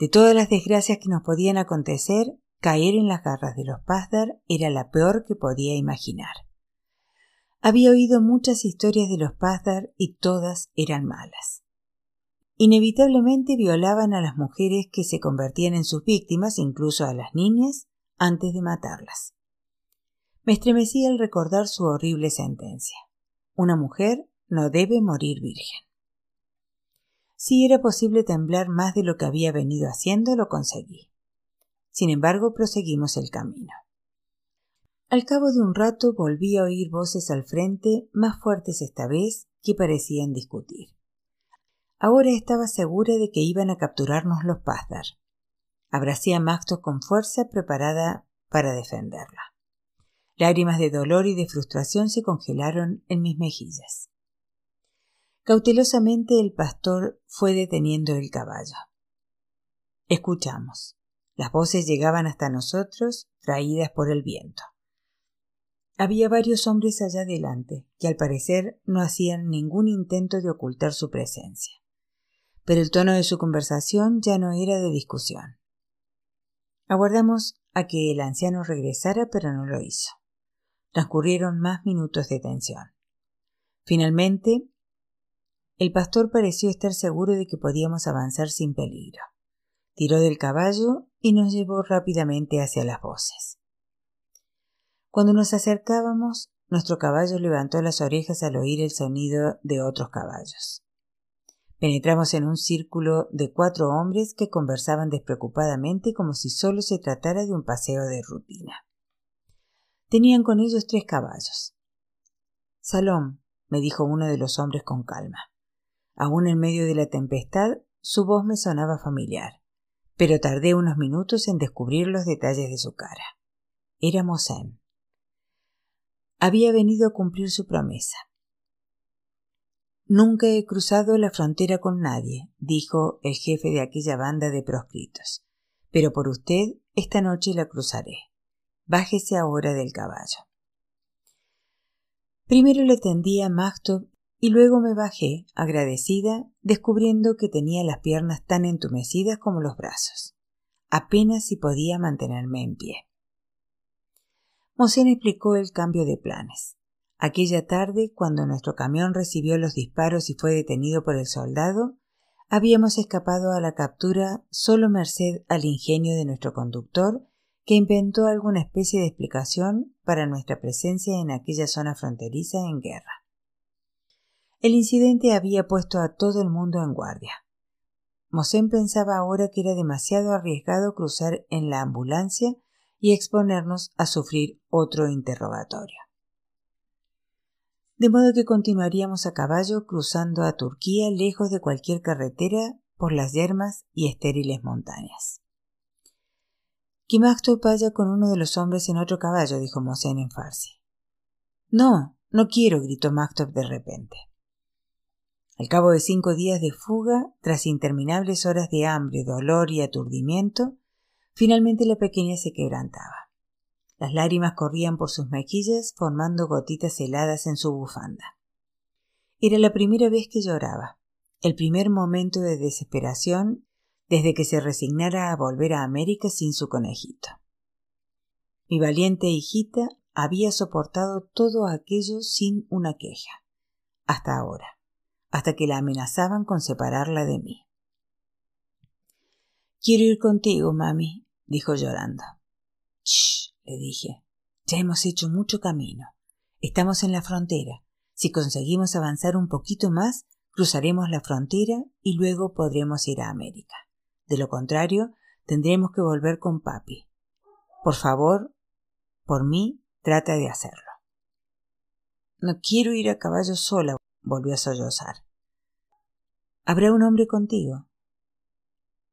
De todas las desgracias que nos podían acontecer, caer en las garras de los Pasdar era la peor que podía imaginar. Había oído muchas historias de los Pasdar y todas eran malas. Inevitablemente violaban a las mujeres que se convertían en sus víctimas, incluso a las niñas, antes de matarlas. Me estremecí al recordar su horrible sentencia. Una mujer no debe morir virgen. Si era posible temblar más de lo que había venido haciendo, lo conseguí. Sin embargo, proseguimos el camino. Al cabo de un rato volví a oír voces al frente, más fuertes esta vez, que parecían discutir. Ahora estaba segura de que iban a capturarnos los Pazdar. Abracé a Maxto con fuerza, preparada para defenderla. Lágrimas de dolor y de frustración se congelaron en mis mejillas. Cautelosamente el pastor fue deteniendo el caballo. Escuchamos. Las voces llegaban hasta nosotros, traídas por el viento. Había varios hombres allá adelante, que al parecer no hacían ningún intento de ocultar su presencia. Pero el tono de su conversación ya no era de discusión. Aguardamos a que el anciano regresara, pero no lo hizo. Transcurrieron más minutos de tensión. Finalmente, el pastor pareció estar seguro de que podíamos avanzar sin peligro. Tiró del caballo y nos llevó rápidamente hacia las voces. Cuando nos acercábamos, nuestro caballo levantó las orejas al oír el sonido de otros caballos. Penetramos en un círculo de cuatro hombres que conversaban despreocupadamente como si solo se tratara de un paseo de rutina. Tenían con ellos tres caballos. Salón, me dijo uno de los hombres con calma. Aún en medio de la tempestad, su voz me sonaba familiar, pero tardé unos minutos en descubrir los detalles de su cara. Era Mosén. Había venido a cumplir su promesa. Nunca he cruzado la frontera con nadie, dijo el jefe de aquella banda de proscritos, pero por usted esta noche la cruzaré. Bájese ahora del caballo. Primero le tendí a Magtov y luego me bajé, agradecida, descubriendo que tenía las piernas tan entumecidas como los brazos. Apenas si podía mantenerme en pie. Mosén explicó el cambio de planes. Aquella tarde, cuando nuestro camión recibió los disparos y fue detenido por el soldado, habíamos escapado a la captura solo merced al ingenio de nuestro conductor que inventó alguna especie de explicación para nuestra presencia en aquella zona fronteriza en guerra. El incidente había puesto a todo el mundo en guardia. Mosén pensaba ahora que era demasiado arriesgado cruzar en la ambulancia y exponernos a sufrir otro interrogatorio. De modo que continuaríamos a caballo cruzando a Turquía lejos de cualquier carretera por las yermas y estériles montañas. Que vaya con uno de los hombres en otro caballo, dijo Mosén en farsi. No, no quiero, gritó Maktub de repente. Al cabo de cinco días de fuga, tras interminables horas de hambre, dolor y aturdimiento, finalmente la pequeña se quebrantaba. Las lágrimas corrían por sus mejillas formando gotitas heladas en su bufanda. Era la primera vez que lloraba, el primer momento de desesperación desde que se resignara a volver a América sin su conejito. Mi valiente hijita había soportado todo aquello sin una queja, hasta ahora, hasta que la amenazaban con separarla de mí. Quiero ir contigo, mami, dijo llorando. Shh, le dije. Ya hemos hecho mucho camino. Estamos en la frontera. Si conseguimos avanzar un poquito más, cruzaremos la frontera y luego podremos ir a América. De lo contrario, tendremos que volver con papi. Por favor, por mí, trata de hacerlo. No quiero ir a caballo sola, volvió a sollozar. Habrá un hombre contigo.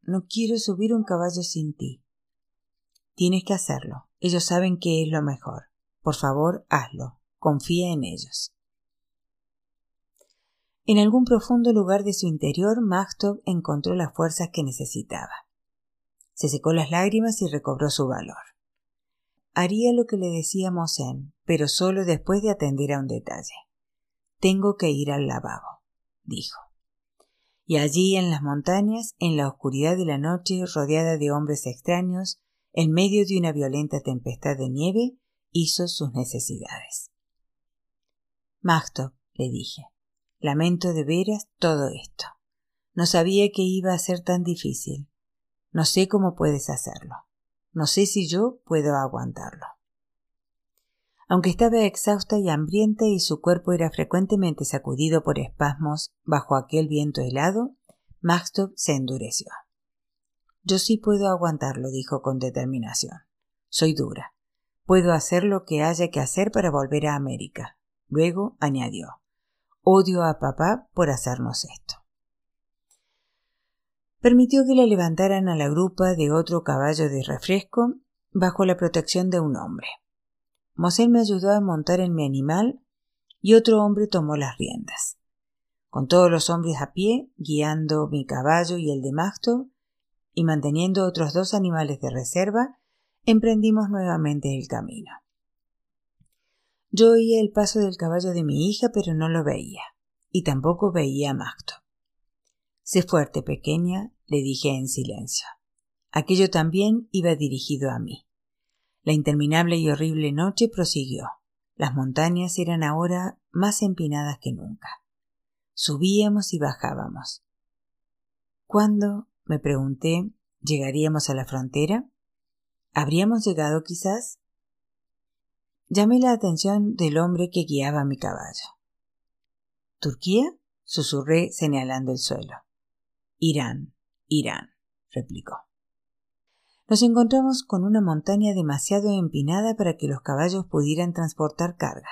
No quiero subir un caballo sin ti. Tienes que hacerlo. Ellos saben que es lo mejor. Por favor, hazlo. Confía en ellos. En algún profundo lugar de su interior, Magtov encontró las fuerzas que necesitaba. Se secó las lágrimas y recobró su valor. Haría lo que le decía Mosén, pero solo después de atender a un detalle. Tengo que ir al lavabo, dijo. Y allí en las montañas, en la oscuridad de la noche, rodeada de hombres extraños, en medio de una violenta tempestad de nieve, hizo sus necesidades. Magtov, le dije, Lamento de veras todo esto. No sabía que iba a ser tan difícil. No sé cómo puedes hacerlo. No sé si yo puedo aguantarlo. Aunque estaba exhausta y hambrienta y su cuerpo era frecuentemente sacudido por espasmos bajo aquel viento helado, Maxtop se endureció. Yo sí puedo aguantarlo, dijo con determinación. Soy dura. Puedo hacer lo que haya que hacer para volver a América. Luego añadió Odio a papá por hacernos esto. Permitió que la levantaran a la grupa de otro caballo de refresco bajo la protección de un hombre. Mosén me ayudó a montar en mi animal y otro hombre tomó las riendas. Con todos los hombres a pie, guiando mi caballo y el de Masto, y manteniendo otros dos animales de reserva, emprendimos nuevamente el camino. Yo oía el paso del caballo de mi hija, pero no lo veía, y tampoco veía a Macto. Sé fuerte, pequeña, le dije en silencio. Aquello también iba dirigido a mí. La interminable y horrible noche prosiguió. Las montañas eran ahora más empinadas que nunca. Subíamos y bajábamos. ¿Cuándo, me pregunté, llegaríamos a la frontera? ¿Habríamos llegado quizás? Llamé la atención del hombre que guiaba mi caballo. ¿Turquía? susurré señalando el suelo. Irán, Irán, replicó. Nos encontramos con una montaña demasiado empinada para que los caballos pudieran transportar carga.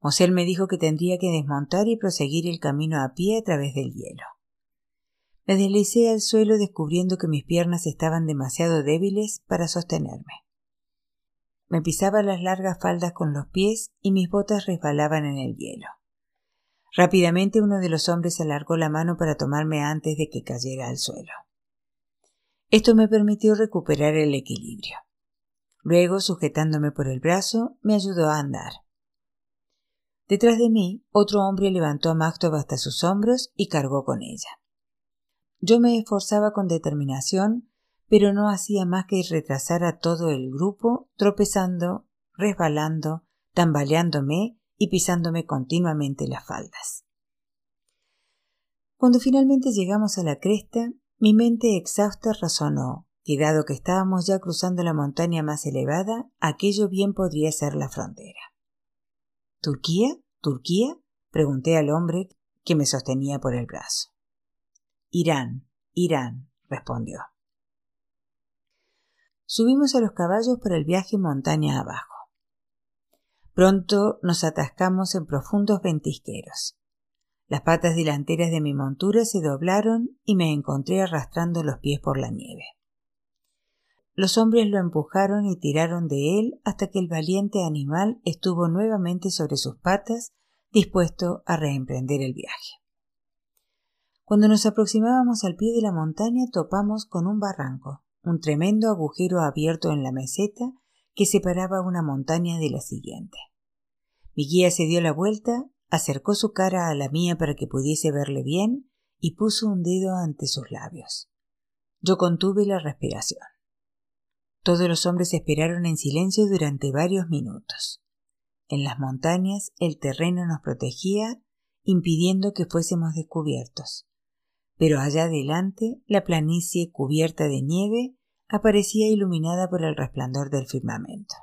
Mosel me dijo que tendría que desmontar y proseguir el camino a pie a través del hielo. Me deslicé al suelo descubriendo que mis piernas estaban demasiado débiles para sostenerme. Me pisaba las largas faldas con los pies y mis botas resbalaban en el hielo. Rápidamente uno de los hombres alargó la mano para tomarme antes de que cayera al suelo. Esto me permitió recuperar el equilibrio. Luego, sujetándome por el brazo, me ayudó a andar. Detrás de mí, otro hombre levantó a Magtov hasta sus hombros y cargó con ella. Yo me esforzaba con determinación pero no hacía más que retrasar a todo el grupo, tropezando, resbalando, tambaleándome y pisándome continuamente las faldas. Cuando finalmente llegamos a la cresta, mi mente exhausta razonó que dado que estábamos ya cruzando la montaña más elevada, aquello bien podría ser la frontera. ¿Turquía? ¿Turquía? pregunté al hombre que me sostenía por el brazo. Irán, Irán, respondió. Subimos a los caballos para el viaje montaña abajo. Pronto nos atascamos en profundos ventisqueros. Las patas delanteras de mi montura se doblaron y me encontré arrastrando los pies por la nieve. Los hombres lo empujaron y tiraron de él hasta que el valiente animal estuvo nuevamente sobre sus patas, dispuesto a reemprender el viaje. Cuando nos aproximábamos al pie de la montaña topamos con un barranco un tremendo agujero abierto en la meseta que separaba una montaña de la siguiente. Mi guía se dio la vuelta, acercó su cara a la mía para que pudiese verle bien y puso un dedo ante sus labios. Yo contuve la respiración. Todos los hombres esperaron en silencio durante varios minutos. En las montañas el terreno nos protegía, impidiendo que fuésemos descubiertos pero allá adelante la planicie cubierta de nieve aparecía iluminada por el resplandor del firmamento.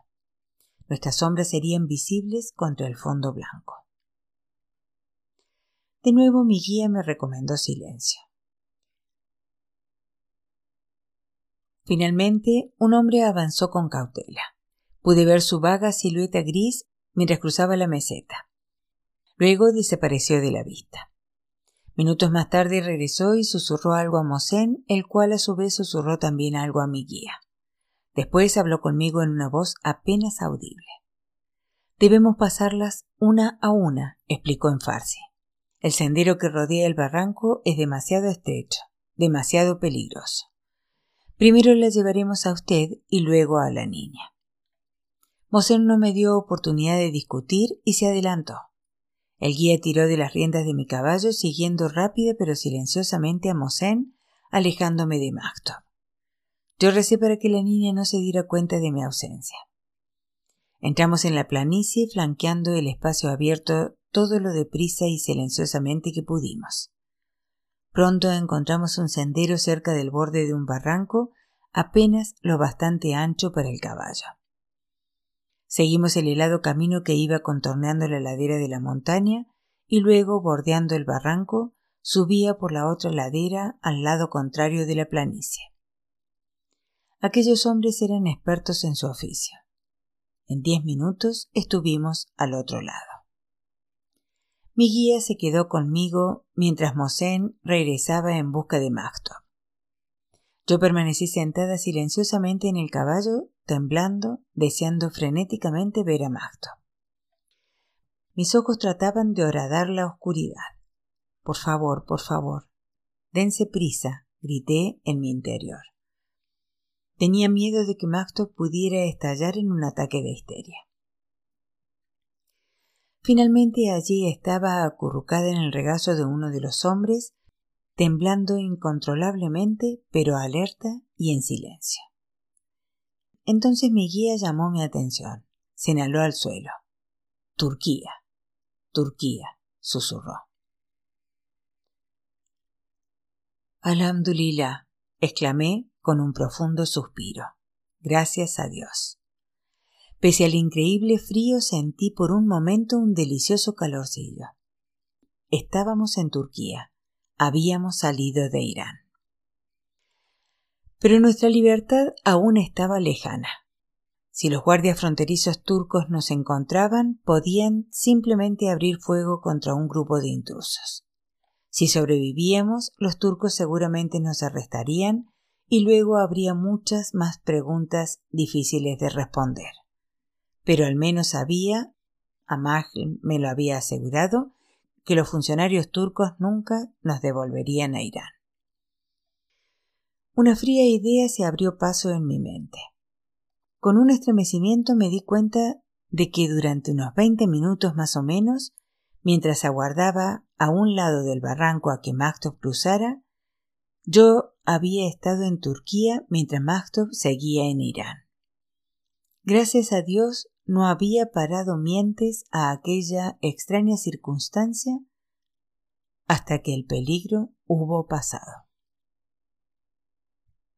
Nuestras sombras serían visibles contra el fondo blanco. De nuevo mi guía me recomendó silencio. Finalmente, un hombre avanzó con cautela. Pude ver su vaga silueta gris mientras cruzaba la meseta. Luego desapareció de la vista. Minutos más tarde regresó y susurró algo a Mosén, el cual a su vez susurró también algo a mi guía. Después habló conmigo en una voz apenas audible. Debemos pasarlas una a una, explicó en farsi. El sendero que rodea el barranco es demasiado estrecho, demasiado peligroso. Primero la llevaremos a usted y luego a la niña. Mosén no me dio oportunidad de discutir y se adelantó. El guía tiró de las riendas de mi caballo, siguiendo rápida pero silenciosamente a Mosén, alejándome de Macto. Yo recé para que la niña no se diera cuenta de mi ausencia. Entramos en la planicie, flanqueando el espacio abierto todo lo deprisa y silenciosamente que pudimos. Pronto encontramos un sendero cerca del borde de un barranco, apenas lo bastante ancho para el caballo. Seguimos el helado camino que iba contorneando la ladera de la montaña y luego, bordeando el barranco, subía por la otra ladera al lado contrario de la planicie. Aquellos hombres eran expertos en su oficio. En diez minutos estuvimos al otro lado. Mi guía se quedó conmigo mientras Mosén regresaba en busca de Magto. Yo permanecí sentada silenciosamente en el caballo temblando, deseando frenéticamente ver a Magdo. Mis ojos trataban de horadar la oscuridad. Por favor, por favor, dense prisa, grité en mi interior. Tenía miedo de que Magdo pudiera estallar en un ataque de histeria. Finalmente allí estaba acurrucada en el regazo de uno de los hombres, temblando incontrolablemente, pero alerta y en silencio. Entonces mi guía llamó mi atención. Señaló al suelo. Turquía. Turquía. susurró. Alhamdulillah. exclamé con un profundo suspiro. Gracias a Dios. Pese al increíble frío sentí por un momento un delicioso calorcillo. Estábamos en Turquía. Habíamos salido de Irán. Pero nuestra libertad aún estaba lejana. Si los guardias fronterizos turcos nos encontraban, podían simplemente abrir fuego contra un grupo de intrusos. Si sobrevivíamos, los turcos seguramente nos arrestarían y luego habría muchas más preguntas difíciles de responder. Pero al menos sabía, Amag me lo había asegurado, que los funcionarios turcos nunca nos devolverían a Irán. Una fría idea se abrió paso en mi mente. Con un estremecimiento me di cuenta de que durante unos veinte minutos más o menos, mientras aguardaba a un lado del barranco a que Maktov cruzara, yo había estado en Turquía mientras Maktov seguía en Irán. Gracias a Dios no había parado mientes a aquella extraña circunstancia hasta que el peligro hubo pasado.